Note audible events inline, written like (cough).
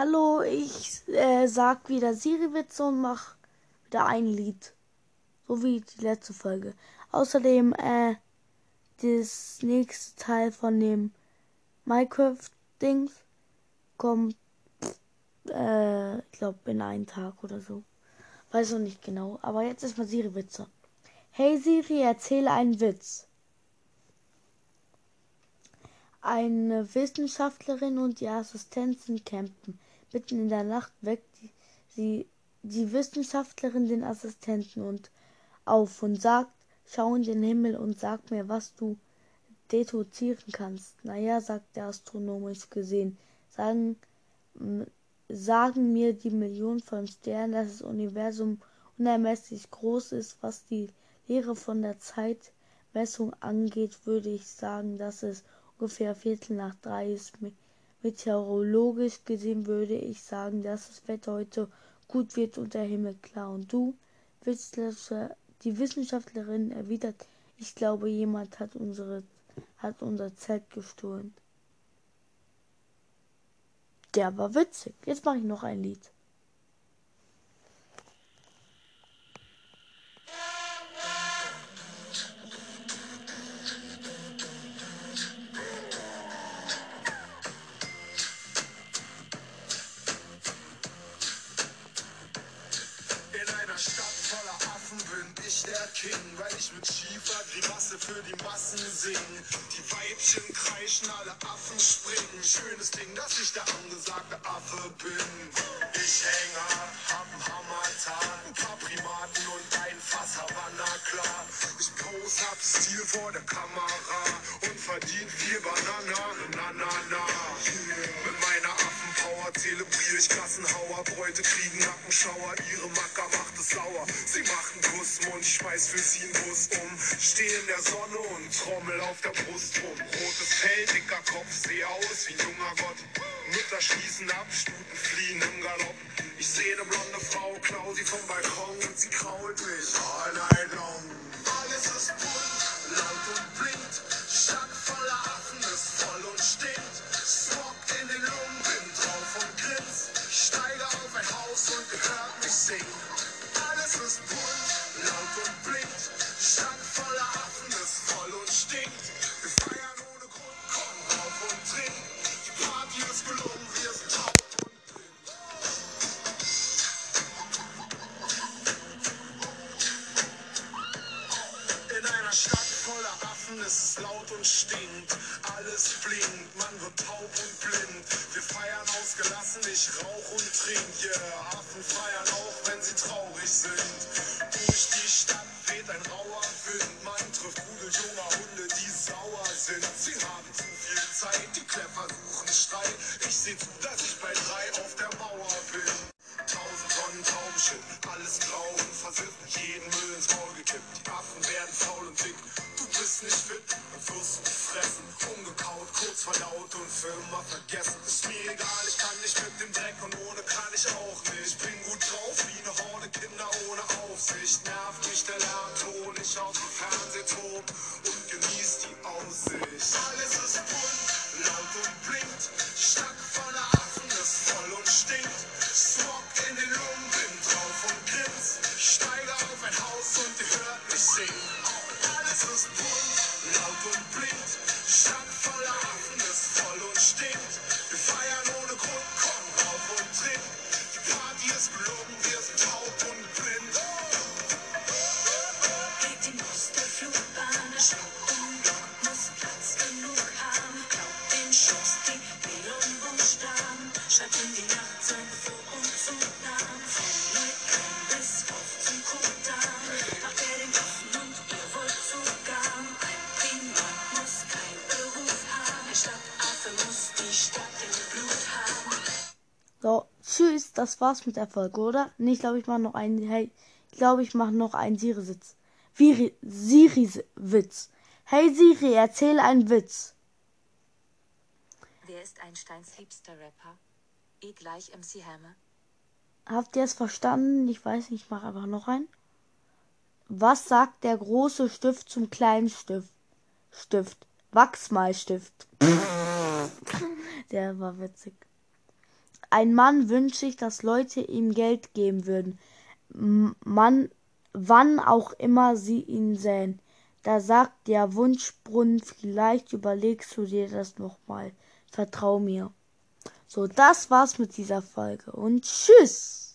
Hallo, ich äh, sag wieder Siri-Witze und mach wieder ein Lied. So wie die letzte Folge. Außerdem, äh, das nächste Teil von dem Minecraft-Dings kommt, äh, ich glaube, in einen Tag oder so. Weiß noch nicht genau. Aber jetzt erstmal Siri-Witze. Hey Siri, erzähle einen Witz. Eine Wissenschaftlerin und die Assistentin campen. Mitten in der Nacht weckt die, sie, die Wissenschaftlerin den Assistenten und auf und sagt, schau in den Himmel und sag mir, was du deduzieren kannst. Naja, sagt der astronomisch gesehen, sagen, sagen mir die Millionen von Sternen, dass das Universum unermesslich groß ist, was die Lehre von der Zeitmessung angeht, würde ich sagen, dass es ungefähr Viertel nach drei ist. Meteorologisch gesehen würde ich sagen, dass das Wetter heute gut wird und der Himmel klar. Und du, die Wissenschaftlerin erwidert, ich glaube, jemand hat unsere hat unser Zelt gestohlen. Der war witzig. Jetzt mache ich noch ein Lied. Ich mit schiefer Grimasse für die Massen sing. Die Weibchen kreischen, alle Affen springen. Schönes Ding, dass ich der angesagte Affe bin. Ich hänge, hab einen Hammertag, ein paar Primaten und ein Fass Havanna klar. Ich pose, hab Stil vor der Kamera und verdien viel Banana, zelebriere ich Klassenhauer. Bräute kriegen Nackenschauer, ihre Macker macht es sauer. Sie machen Kussmund, schmeiß für sie einen Bus um. Steh in der Sonne und trommel auf der Brust rum. Rotes Fell, dicker Kopf, seh aus wie ein junger Gott. Mütter schließen ab, Stuten fliehen im Galopp. Ich seh ne blonde Frau, klau sie vom Balkon und sie krault mich all night long. Alles ist bunt, laut und blinkt. Stadt voller Affen ist voll und stinkt. Und stinkt. Alles blinkt, man wird taub und blind. Wir feiern ausgelassen, ich rauch und trink. Yeah, Affen feiern auch, wenn sie traurig sind. Durch die Stadt weht ein rauer Wind. Man trifft Rudel junger Hunde, die sauer sind. Sie haben zu viel Zeit, die Kläffer suchen Streit. Ich seh zu, dass ich bei drei auf der Mauer bin. Tausend Tonnen Taubenshit, alles grau und versifft, jeden Müll bist nicht fit und wirst gefressen. Umgekaut, kurz verdaut und für immer vergessen. Ist mir egal, ich kann nicht mit dem Dreck und ohne kann ich auch nicht. Bin gut drauf wie eine Horde Kinder ohne Aufsicht. Nervt mich der Lärmton, ich auf dem Fernsehturm So, tschüss, das war's mit der Folge, oder? Nee, ich glaube, ich mache noch einen, hey, ich glaube, ich mache noch einen Siri-Sitz. Siri-Witz. Hey Siri, erzähle einen Witz. Wer ist Einsteins liebster Rapper? E gleich MC Hammer. Habt ihr es verstanden? Ich weiß nicht, ich mache einfach noch einen. Was sagt der große Stift zum kleinen Stift? Stift. Wachsmalstift. (laughs) der war witzig. ein Mann wünscht sich, dass Leute ihm Geld geben würden. M- Man, wann auch immer sie ihn sähen. Da sagt der Wunschbrunnen, vielleicht überlegst du dir das nochmal. Vertrau mir. So, das war's mit dieser Folge und tschüss!